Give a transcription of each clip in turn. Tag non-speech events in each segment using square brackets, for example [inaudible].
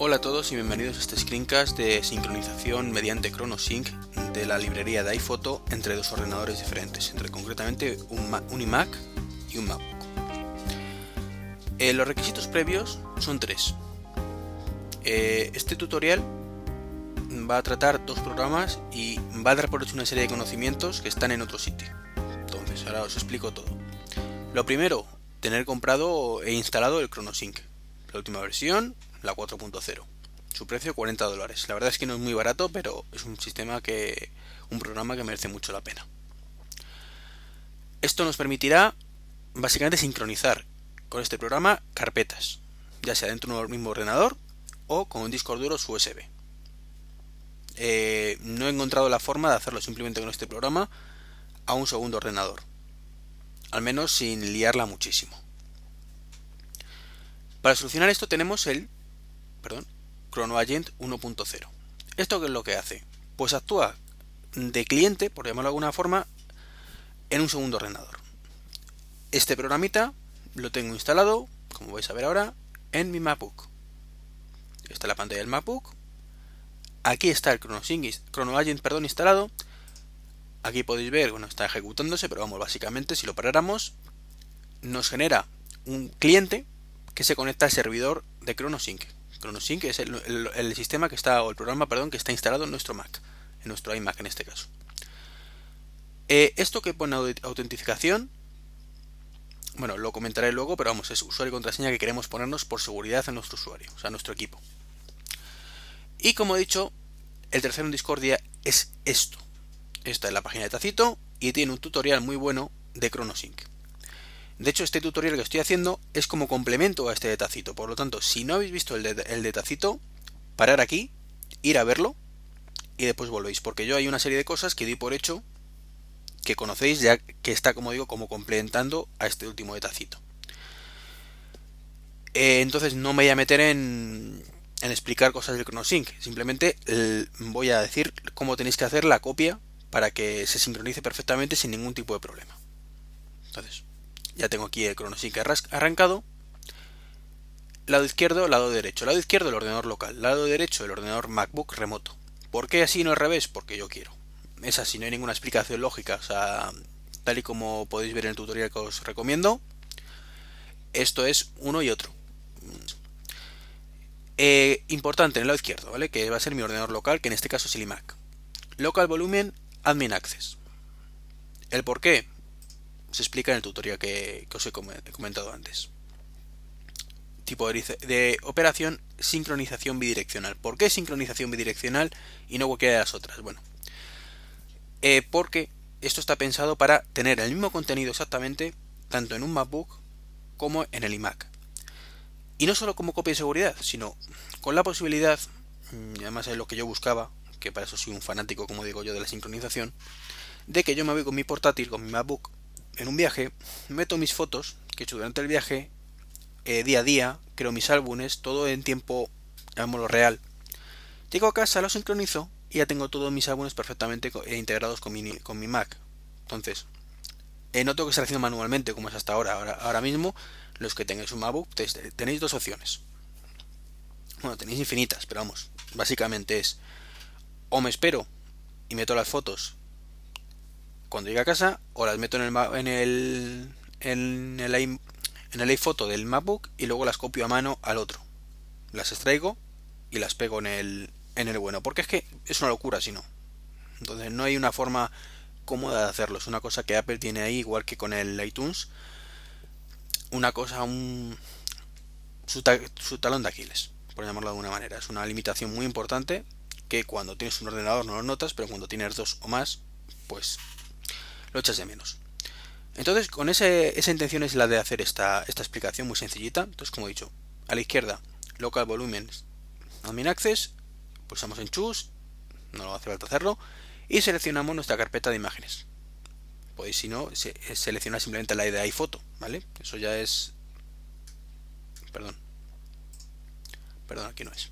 Hola a todos y bienvenidos a este screencast de sincronización mediante ChronoSync de la librería de iPhoto entre dos ordenadores diferentes, entre concretamente un, iMac y un MacBook. Eh, los requisitos previos son tres. Eh, este tutorial va a tratar dos programas y va a dar por hecho una serie de conocimientos que están en otro sitio. Entonces, ahora os explico todo. Lo primero, tener comprado e instalado el ChronoSync, la última versión, la 4.0. Su precio 40 dólares. La verdad es que no es muy barato, pero es un sistema que. un programa que merece mucho la pena. Esto nos permitirá básicamente sincronizar con este programa carpetas, ya sea dentro de un mismo ordenador o con un disco duro USB. Eh, no he encontrado la forma de hacerlo simplemente con este programa a un segundo ordenador, al menos sin liarla muchísimo. Para solucionar esto tenemos el perdón, ChronoAgent 1.0. ¿Esto qué es lo que hace? Pues actúa de cliente, por llamarlo de alguna forma, en un segundo ordenador. Este programita lo tengo instalado, como vais a ver ahora, en mi MacBook. Esta es la pantalla del MacBook. Aquí está el ChronoAgent perdón, instalado. Aquí podéis ver, bueno, está ejecutándose, pero vamos, básicamente, si lo paráramos, nos genera un cliente que se conecta al servidor de ChronoSync. ChronoSync es el, sistema que está, o el programa, perdón, que está instalado en nuestro Mac, en nuestro iMac en este caso. Eh, esto que pone autentificación, bueno, lo comentaré luego, pero vamos, es usuario y contraseña que queremos ponernos por seguridad a nuestro usuario, o sea, a nuestro equipo. Y como he dicho, el tercero en Discordia es esto. Esta es la página de Tacito y tiene un tutorial muy bueno de ChronoSync. De hecho, este tutorial que estoy haciendo es como complemento a este de Tacito. Por lo tanto, si no habéis visto el de, el Tacito, parar aquí, ir a verlo y después volvéis. Porque yo hay una serie de cosas que di por hecho que conocéis ya que está, como digo, como complementando a este último de Tacito. Eh, entonces no me voy a meter en, en explicar cosas del ChronoSync. Simplemente voy a decir cómo tenéis que hacer la copia para que se sincronice perfectamente sin ningún tipo de problema. Entonces, ya tengo aquí el ChronoSync arrancado. Lado izquierdo, lado derecho. Lado izquierdo el ordenador local. Lado derecho el ordenador MacBook remoto. ¿Por qué así no al revés? Porque yo quiero. Es así, no hay ninguna explicación lógica. O sea, tal y como podéis ver en el tutorial que os recomiendo, esto es uno y otro. Eh, importante en el lado izquierdo, ¿vale? Que va a ser mi ordenador local, que en este caso es el iMac. Local Volumen Admin Access. ¿El por qué? Se explica en el tutorial que, os he comentado antes. Tipo de, operación sincronización bidireccional. ¿Por qué sincronización bidireccional y no cualquiera de las otras? Bueno, eh, porque esto está pensado para tener el mismo contenido exactamente tanto en un MacBook como en el iMac. Y no solo como copia de seguridad, sino con la posibilidad, y además es lo que yo buscaba, que para eso soy un fanático, como digo yo, de la sincronización, de que yo me voy con mi portátil, con mi MacBook, en un viaje, meto mis fotos que he hecho durante el viaje, eh, día a día, creo mis álbumes, todo en tiempo, llamémoslo real. Llego a casa, lo sincronizo y ya tengo todos mis álbumes perfectamente eh, integrados con mi, con mi Mac. Entonces, eh, no tengo que estar haciendo manualmente como es hasta ahora. ahora. Ahora mismo, los que tengáis un MacBook, tenéis dos opciones. Bueno, tenéis infinitas, pero vamos, básicamente es o me espero y meto las fotos cuando llegue a casa o las meto en el en el en el, en el iPhoto del MacBook y luego las copio a mano al otro. Las extraigo y las pego en el en el bueno, porque es que es una locura si no. Entonces no hay una forma cómoda de hacerlo, es una cosa que Apple tiene ahí igual que con el iTunes. Una cosa un su, su talón de Aquiles, por llamarlo de alguna manera. Es una limitación muy importante que cuando tienes un ordenador no lo notas, pero cuando tienes dos o más, pues lo echas de menos. Entonces, con ese, esa intención es la de hacer esta, explicación muy sencillita. Entonces, como he dicho, a la izquierda, local volumen admin access, pulsamos en choose, no hace falta hacerlo, y seleccionamos nuestra carpeta de imágenes. Podéis, si no, seleccionar simplemente la de iPhoto, ¿vale? Eso ya es. Perdón. Perdón, aquí no es.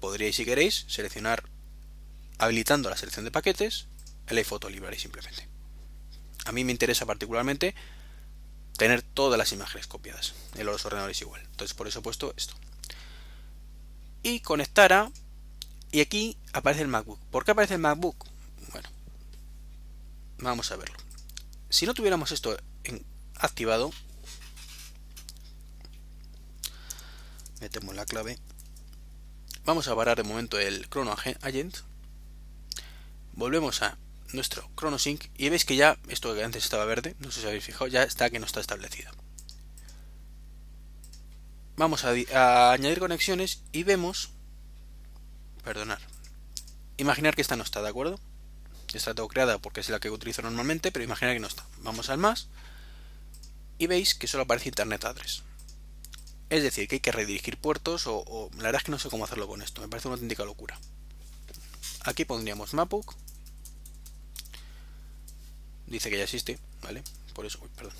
Podríais, si queréis, seleccionar habilitando la selección de paquetes el iPhoto Library simplemente. A mí me interesa particularmente tener todas las imágenes copiadas en los ordenadores igual. Entonces por eso he puesto esto. y conectar a... Y aquí aparece el MacBook. ¿Por qué aparece el MacBook? Bueno, vamos a verlo. Si no tuviéramos esto activado, metemos la clave. Vamos a parar de momento el Chrono Agent. Volvemos a nuestro ChronoSync y veis que ya, esto que antes estaba verde, no sé si habéis fijado, ya está que no está establecido vamos a, añadir conexiones y vemos, perdonar, imaginar que esta no está, ¿de acuerdo? La tengo creada porque es la que utilizo normalmente, pero imaginar que no está. Vamos al más y veis que solo aparece Internet Address. Es decir, que hay que redirigir puertos o, la verdad es que no sé cómo hacerlo con esto, me parece una auténtica locura. Aquí pondríamos MacBook. Dice que ya existe, ¿vale? Por eso, perdón.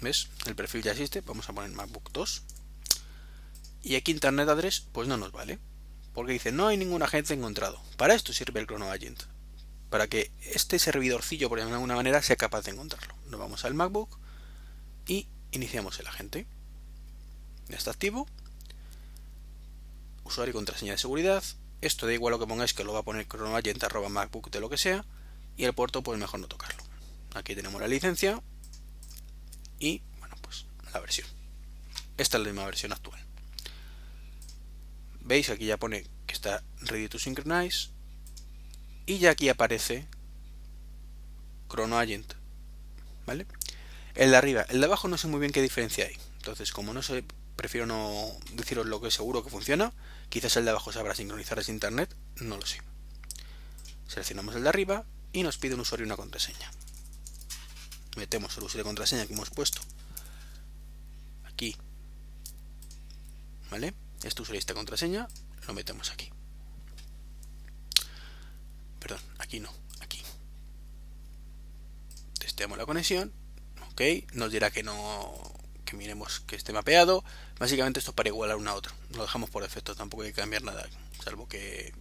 ¿Ves? El perfil ya existe. Vamos a poner MacBook 2. Y aquí Internet Address, pues no nos vale. Porque dice, no hay ningún agente encontrado. Para esto sirve el Chrono Agent. Para que este servidorcillo, por alguna manera, sea capaz de encontrarlo. Nos vamos al MacBook y iniciamos el agente. Ya está activo. Usuario y contraseña de seguridad. Esto da igual lo que pongáis, que lo va a poner chronoagent arroba macbook de lo que sea. Y el puerto, pues mejor no tocarlo. Aquí tenemos la licencia y, bueno, pues la versión. Esta es la misma versión actual. Veis, aquí ya pone que está ready to synchronize y ya aquí aparece Chrono Agent. ¿Vale? El de arriba, el de abajo no sé muy bien qué diferencia hay. Entonces, como no sé, prefiero no deciros lo que seguro que funciona. Quizás el de abajo sabrá sincronizar ese internet, no lo sé. Seleccionamos el de arriba y nos pide un usuario y una contraseña. Metemos el usuario de contraseña que hemos puesto. Aquí. ¿vale? este usuario y esta contraseña lo metemos aquí. Perdón, aquí no, aquí. Testeamos la conexión. Ok, nos dirá que no que miremos que esté mapeado. Básicamente esto es para igualar uno a otro lo dejamos por defecto, tampoco hay que cambiar nada salvo que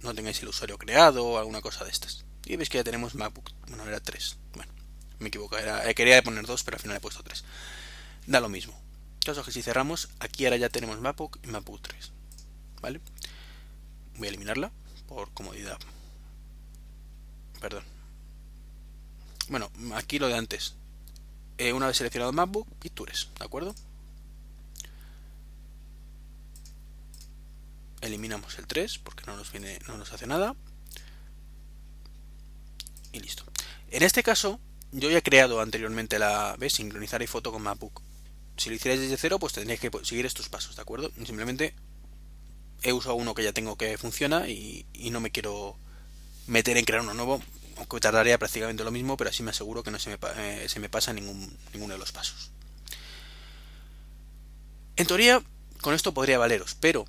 no tengáis el usuario creado o alguna cosa de estas y veis que ya tenemos MacBook, bueno era 3 bueno me equivoco, era, eh, quería poner dos, pero al final he puesto tres. Da lo mismo. Caso que si cerramos, aquí ahora ya tenemos MacBook y MacBook 3. ¿Vale? Voy a eliminarla por comodidad. Perdón. Bueno, aquí lo de antes. Eh, una vez seleccionado MacBook, Pictures, ¿de acuerdo? Eliminamos el 3 porque no nos viene, no nos hace nada. Y listo. En este caso, yo ya he creado anteriormente la, ¿ves? Sincronizar foto con MacBook. Si lo hicierais desde cero, pues tendríais que seguir estos pasos, ¿de acuerdo? Simplemente he usado uno que ya tengo que funciona y, no me quiero meter en crear uno nuevo, aunque tardaría prácticamente lo mismo, pero así me aseguro que no se me, eh, pasa ningún, ninguno de los pasos. En teoría, con esto podría valeros, pero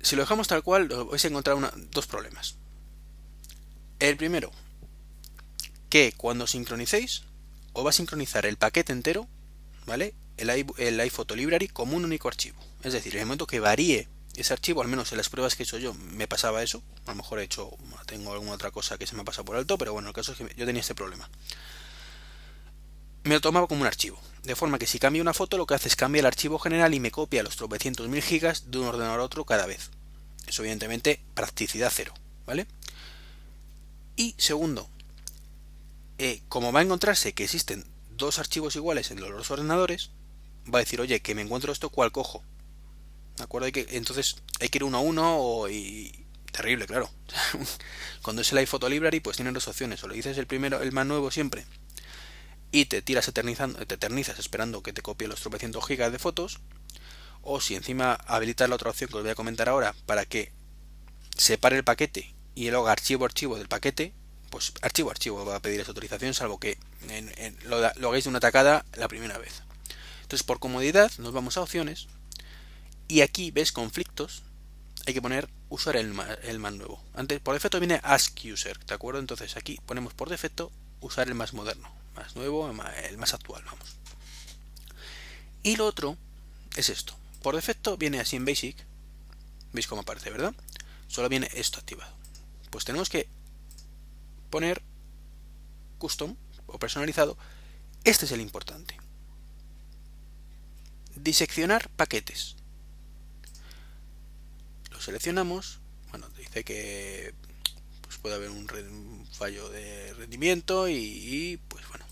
si lo dejamos tal cual, vais a encontrar dos problemas. El primero, que cuando sincronicéis os va a sincronizar el paquete entero, ¿vale? El, el iPhoto Library como un único archivo. Es decir, en el momento que varíe ese archivo, al menos en las pruebas que he hecho yo, me pasaba eso. A lo mejor he hecho, tengo alguna otra cosa que se me pasa por alto, pero bueno, el caso es que yo tenía este problema. Me lo tomaba como un archivo. De forma que si cambio una foto, lo que hace es cambiar el archivo general y me copia los tropecientos mil gigas de un ordenador a otro cada vez. Eso evidentemente practicidad cero, ¿vale? Y segundo, eh, como va a encontrarse que existen dos archivos iguales en los dos ordenadores, va a decir, oye, que me encuentro esto, ¿cuál cojo? ¿De acuerdo? Que, entonces hay que ir uno a uno o, y... Terrible, claro. [laughs] Cuando es el iPhoto Library, pues tiene dos opciones. O le dices el primero, el más nuevo siempre, y te tiras eternizando, te eternizas esperando que te copie los 300 gigas de fotos. O si encima habilitas la otra opción que os voy a comentar ahora para que separe el paquete y luego archivo archivo del paquete, pues archivo archivo va a pedir esa autorización salvo que lo, hagáis de una tacada la primera vez. Entonces por comodidad nos vamos a opciones y aquí ves conflictos hay que poner usar el el más nuevo. Antes por defecto viene ask user de acuerdo entonces aquí ponemos por defecto usar el más moderno más nuevo el más actual vamos. Y lo otro es esto. Por defecto viene así en basic veis cómo aparece verdad solo viene esto activado. Pues tenemos que poner custom o personalizado, este es el importante. Diseccionar paquetes. lo seleccionamos. Bueno, dice que pues puede haber un, fallo de rendimiento y, pues bueno,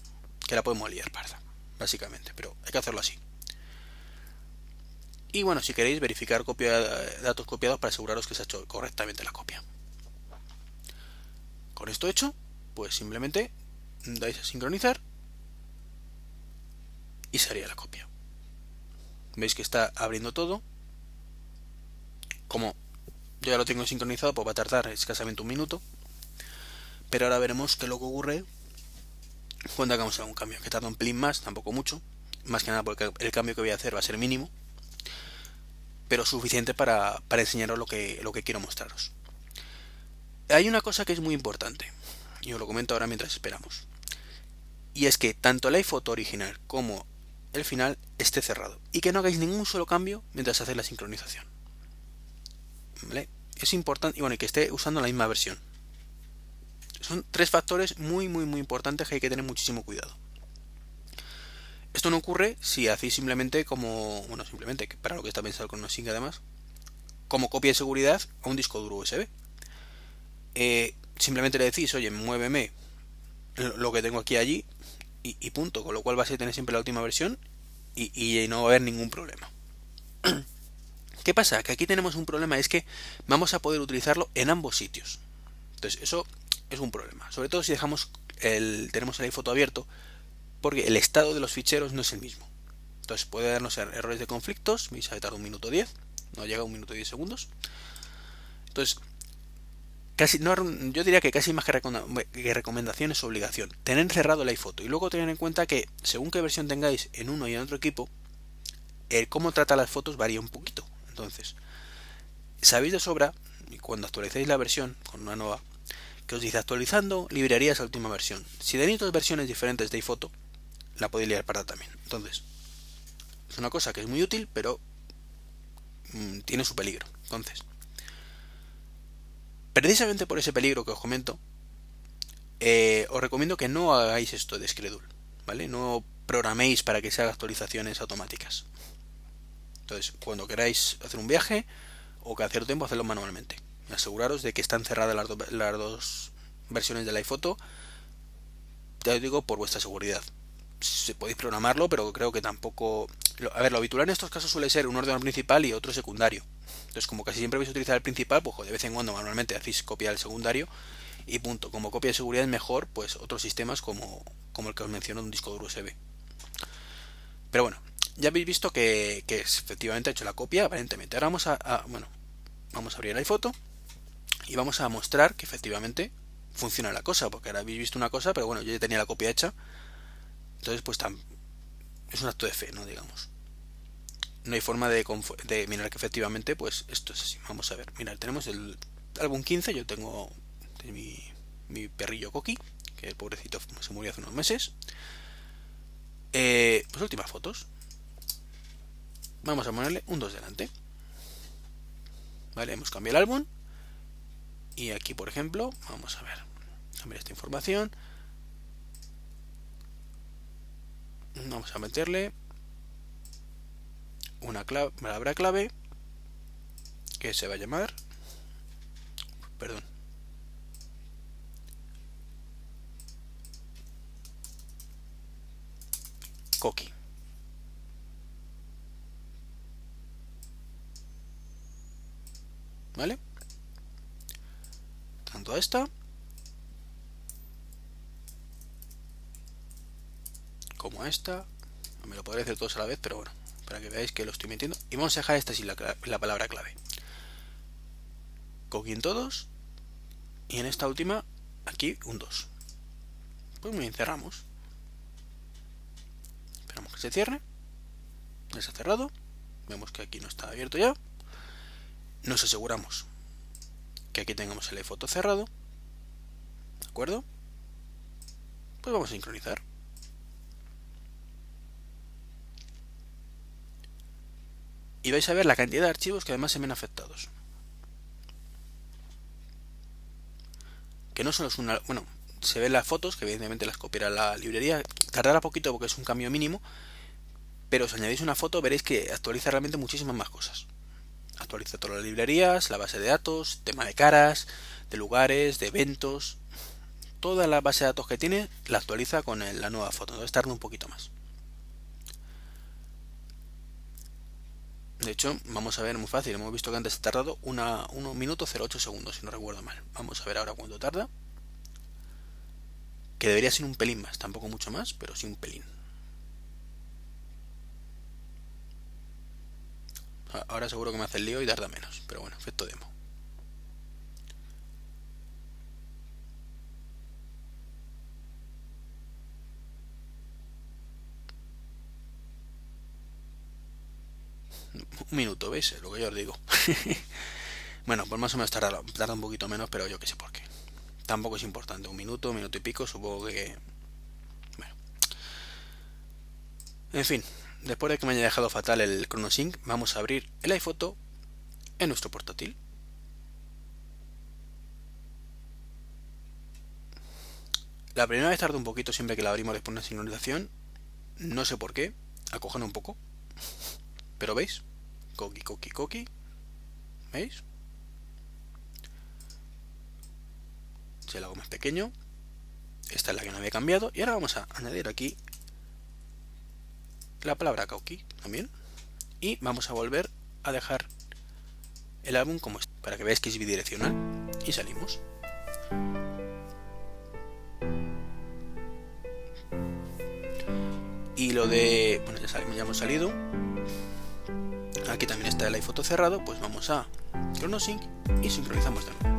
que la podemos liar parda, básicamente, pero hay que hacerlo así. Y bueno, si queréis verificar copia, datos copiados para aseguraros que se ha hecho correctamente la copia. Con esto hecho, pues simplemente dais a sincronizar y sería la copia. Veis que está abriendo todo. Como yo ya lo tengo sincronizado, pues va a tardar escasamente un minuto. Pero ahora veremos qué lo que ocurre cuando hagamos algún cambio, que tarda un pelín más, tampoco mucho. Más que nada porque el cambio que voy a hacer va a ser mínimo. Pero suficiente para, para enseñaros lo que, lo que quiero mostraros. Hay una cosa que es muy importante. Y os lo comento ahora mientras esperamos. Y es que tanto el iPhoto original como el final esté cerrado y que no hagáis ningún solo cambio mientras hacéis la sincronización. ¿Vale? Es importante, y bueno, que esté usando la misma versión. Son tres factores muy, muy, muy importantes que hay que tener muchísimo cuidado. Esto no ocurre si hacéis simplemente como, bueno, simplemente, para lo que está pensado con NoSync además, como copia de seguridad a un disco duro USB. Eh, simplemente le decís, oye, muéveme lo que tengo aquí allí y, punto. Con lo cual vas a tener siempre la última versión y, no va a haber ningún problema. [clears throat] ¿Qué pasa? Que aquí tenemos un problema, es que vamos a poder utilizarlo en ambos sitios. Entonces, eso es un problema. Sobre todo si dejamos el, tenemos el iPhoto abierto, porque el estado de los ficheros no es el mismo. Entonces puede darnos er-, errores de conflictos, me a tardar un minuto 10, no llega un minuto 10 segundos. Entonces, casi no, yo diría que casi más que, recomendación es obligación. Tener cerrado el iPhoto y luego tener en cuenta que según qué versión tengáis en uno y en otro equipo, el cómo trata las fotos varía un poquito. Entonces, sabéis de sobra, y cuando actualicéis la versión con una nueva, que os dice actualizando librerías a última versión. Si tenéis dos versiones diferentes de iPhoto, la podéis liar para también. Entonces, es una cosa que es muy útil, pero mm, tiene su peligro. Entonces, Precisamente por ese peligro que os comento, eh, os recomiendo que no hagáis esto de Schedule, ¿vale? No programéis para que se hagan actualizaciones automáticas. Entonces, cuando queráis hacer un viaje o que hacer tiempo, hacerlo manualmente. Aseguraros de que están cerradas las, dos versiones de la iPhoto, ya os digo, por vuestra seguridad. Se podéis programarlo, pero creo que tampoco... A ver, lo habitual en estos casos suele ser un ordenador principal y otro secundario. Entonces, como casi siempre vais a utilizar el principal, pues de vez en cuando manualmente hacéis copia del secundario y punto. Como copia de seguridad es mejor, pues otros sistemas como, como el que os menciono un disco duro USB. Pero bueno, ya habéis visto que, efectivamente ha hecho la copia, aparentemente. Ahora vamos a, bueno, vamos a abrir la iPhoto y vamos a mostrar que efectivamente funciona la cosa, porque ahora habéis visto una cosa, pero bueno, yo ya tenía la copia hecha. Entonces, pues tan, es un acto de fe, ¿no? Digamos no hay forma de, mirar que efectivamente pues esto es así. Vamos a ver, mirar, tenemos el álbum 15, yo tengo mi, perrillo Coqui, que el pobrecito se murió hace unos meses. Eh, pues últimas fotos. Vamos a ponerle un 2 delante. Vale, hemos cambiado el álbum. Y aquí, por ejemplo, vamos a ver. Ver esta información. Vamos a meterle una palabra clave que se va a llamar perdón Coqui ¿vale? tanto a esta como a esta me lo podré hacer todos a la vez pero bueno para que veáis que lo estoy metiendo. Y vamos a dejar esta sin la, la palabra clave. Cogí en todos. Y en esta última, aquí un 2. Pues muy bien, cerramos. Esperamos que se cierre. Ya se ha cerrado. Vemos que aquí no está abierto ya. Nos aseguramos que aquí tengamos el foto cerrado. ¿De acuerdo? Pues vamos a sincronizar. Y vais a ver la cantidad de archivos que además se ven afectados. Que no solo es una... Bueno, se ven las fotos, que evidentemente las copiará la librería. Tardará poquito porque es un cambio mínimo. Pero si añadís una foto veréis que actualiza realmente muchísimas más cosas. Actualiza todas las librerías, la base de datos, tema de caras, de lugares, de eventos. Toda la base de datos que tiene la actualiza con la nueva foto. Entonces tarda un poquito más. De hecho, vamos a ver muy fácil. Hemos visto que antes ha tardado 1 minuto 08 segundos, si no recuerdo mal. Vamos a ver ahora cuánto tarda. Que debería ser un pelín más, tampoco mucho más, pero sí un pelín. Ahora seguro que me hace el lío y tarda menos, pero bueno, efecto demo. Un minuto, ¿veis? lo que yo os digo. [laughs] bueno, pues más o menos tarda, tarda un poquito menos, pero yo que sé por qué. Tampoco es importante, un minuto, un minuto y pico, supongo que... Bueno. En fin, después de que me haya dejado fatal el ChronoSync, vamos a abrir el iPhoto en nuestro portátil. La primera vez tarda un poquito siempre que la abrimos después de una sincronización. No sé por qué. Acojan un poco. [laughs] Pero veis. Coqui, coqui, coqui. ¿Veis? Si lo hago más pequeño. Esta es la que no había cambiado. Y ahora vamos a añadir aquí la palabra Kauki también. Y vamos a volver a dejar el álbum como para que veáis que es bidireccional. Y salimos. Y lo de... Bueno, ya hemos salido. Aquí también está el iPhoto cerrado. Pues vamos a ChronoSync y sincronizamos de nuevo.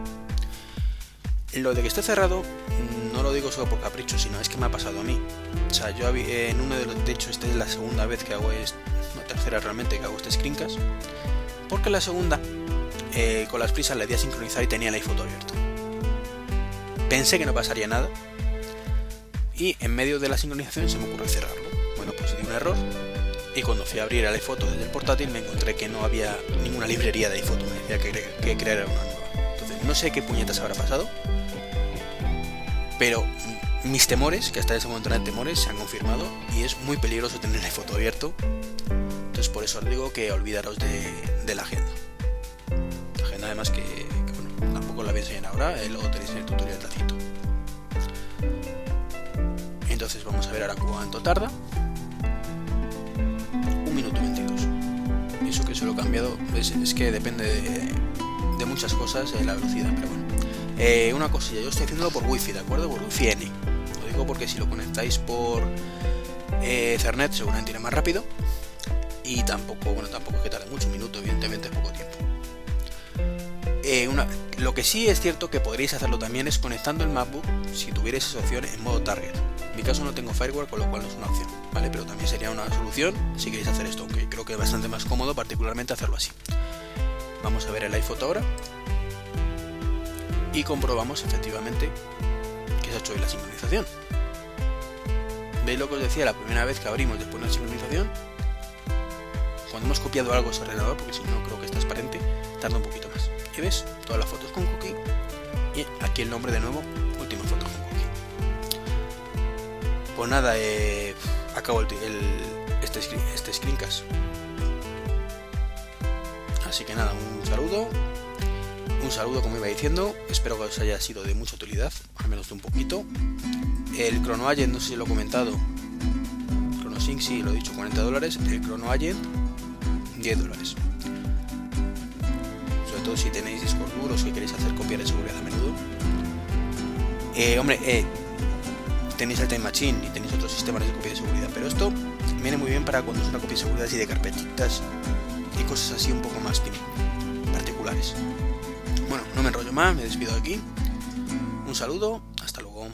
Lo de que esté cerrado no lo digo solo por capricho, sino es que me ha pasado a mí. O sea, yo en uno de los, de hecho esta es la segunda vez que hago, es la tercera realmente que hago este screencast, porque la segunda, eh, con las prisas le di a sincronizar y tenía el iPhoto abierto. Pensé que no pasaría nada, y en medio de la sincronización se me ocurrió cerrarlo. Bueno, pues di un error, y cuando fui a abrir el iPhoto desde el portátil me encontré que no había ninguna librería de iPhoto, me decía que, que crear una nueva. Entonces, no sé qué puñetas habrá pasado, pero mis temores, que hasta ese momento eran temores, se han confirmado y es muy peligroso tener el foto abierto. Entonces por eso os digo que olvidaros de, la agenda. La agenda además que, bueno, tampoco la voy a enseñar ahora, eh, luego tenéis en el tutorial tacito. Entonces vamos a ver ahora cuánto tarda. Cambiado es, que depende de, muchas cosas eh, la velocidad, pero bueno. Eh, una cosilla, yo estoy haciéndolo por wifi, ¿de acuerdo? Por wifi N. Lo digo porque si lo conectáis por eh, Ethernet seguramente irá más rápido. Y tampoco, bueno, tampoco es que tarde mucho, un minuto, evidentemente es poco tiempo. Eh, lo que sí es cierto que podréis hacerlo también es conectando el MacBook si tuvierais esa opción en modo target. En mi caso no tengo firewall, con lo cual no es una opción, ¿vale? Pero también sería una solución si queréis hacer esto, aunque creo que es bastante más cómodo particularmente hacerlo así. Vamos a ver el iPhoto ahora y comprobamos efectivamente que se ha hecho hoy la sincronización. ¿Veis lo que os decía la primera vez que abrimos después de la sincronización? Cuando hemos copiado algo a ese ordenador, porque si no creo que es transparente, tarda un poquito más. Y ves, todas las fotos con cookie y aquí el nombre de nuevo, Pues nada, eh, acabo el, este, este screencast. Así que nada, un saludo un saludo, como iba diciendo. Espero que os haya sido de mucha utilidad, al menos de un poquito. El Chrono Agent, no sé si lo he comentado. ChronoSync, sí, lo he dicho, 40 dólares. El Chrono Agent, 10 dólares. Sobre todo si tenéis discos duros y queréis hacer copias de seguridad a menudo. Eh, hombre, eh, tenéis el Time Machine y tenéis otros sistemas de copia de seguridad, pero esto viene muy bien para cuando es una copia de seguridad así de carpetitas y cosas así un poco más particulares. Bueno, no me enrollo más, me despido de aquí. Un saludo, hasta luego.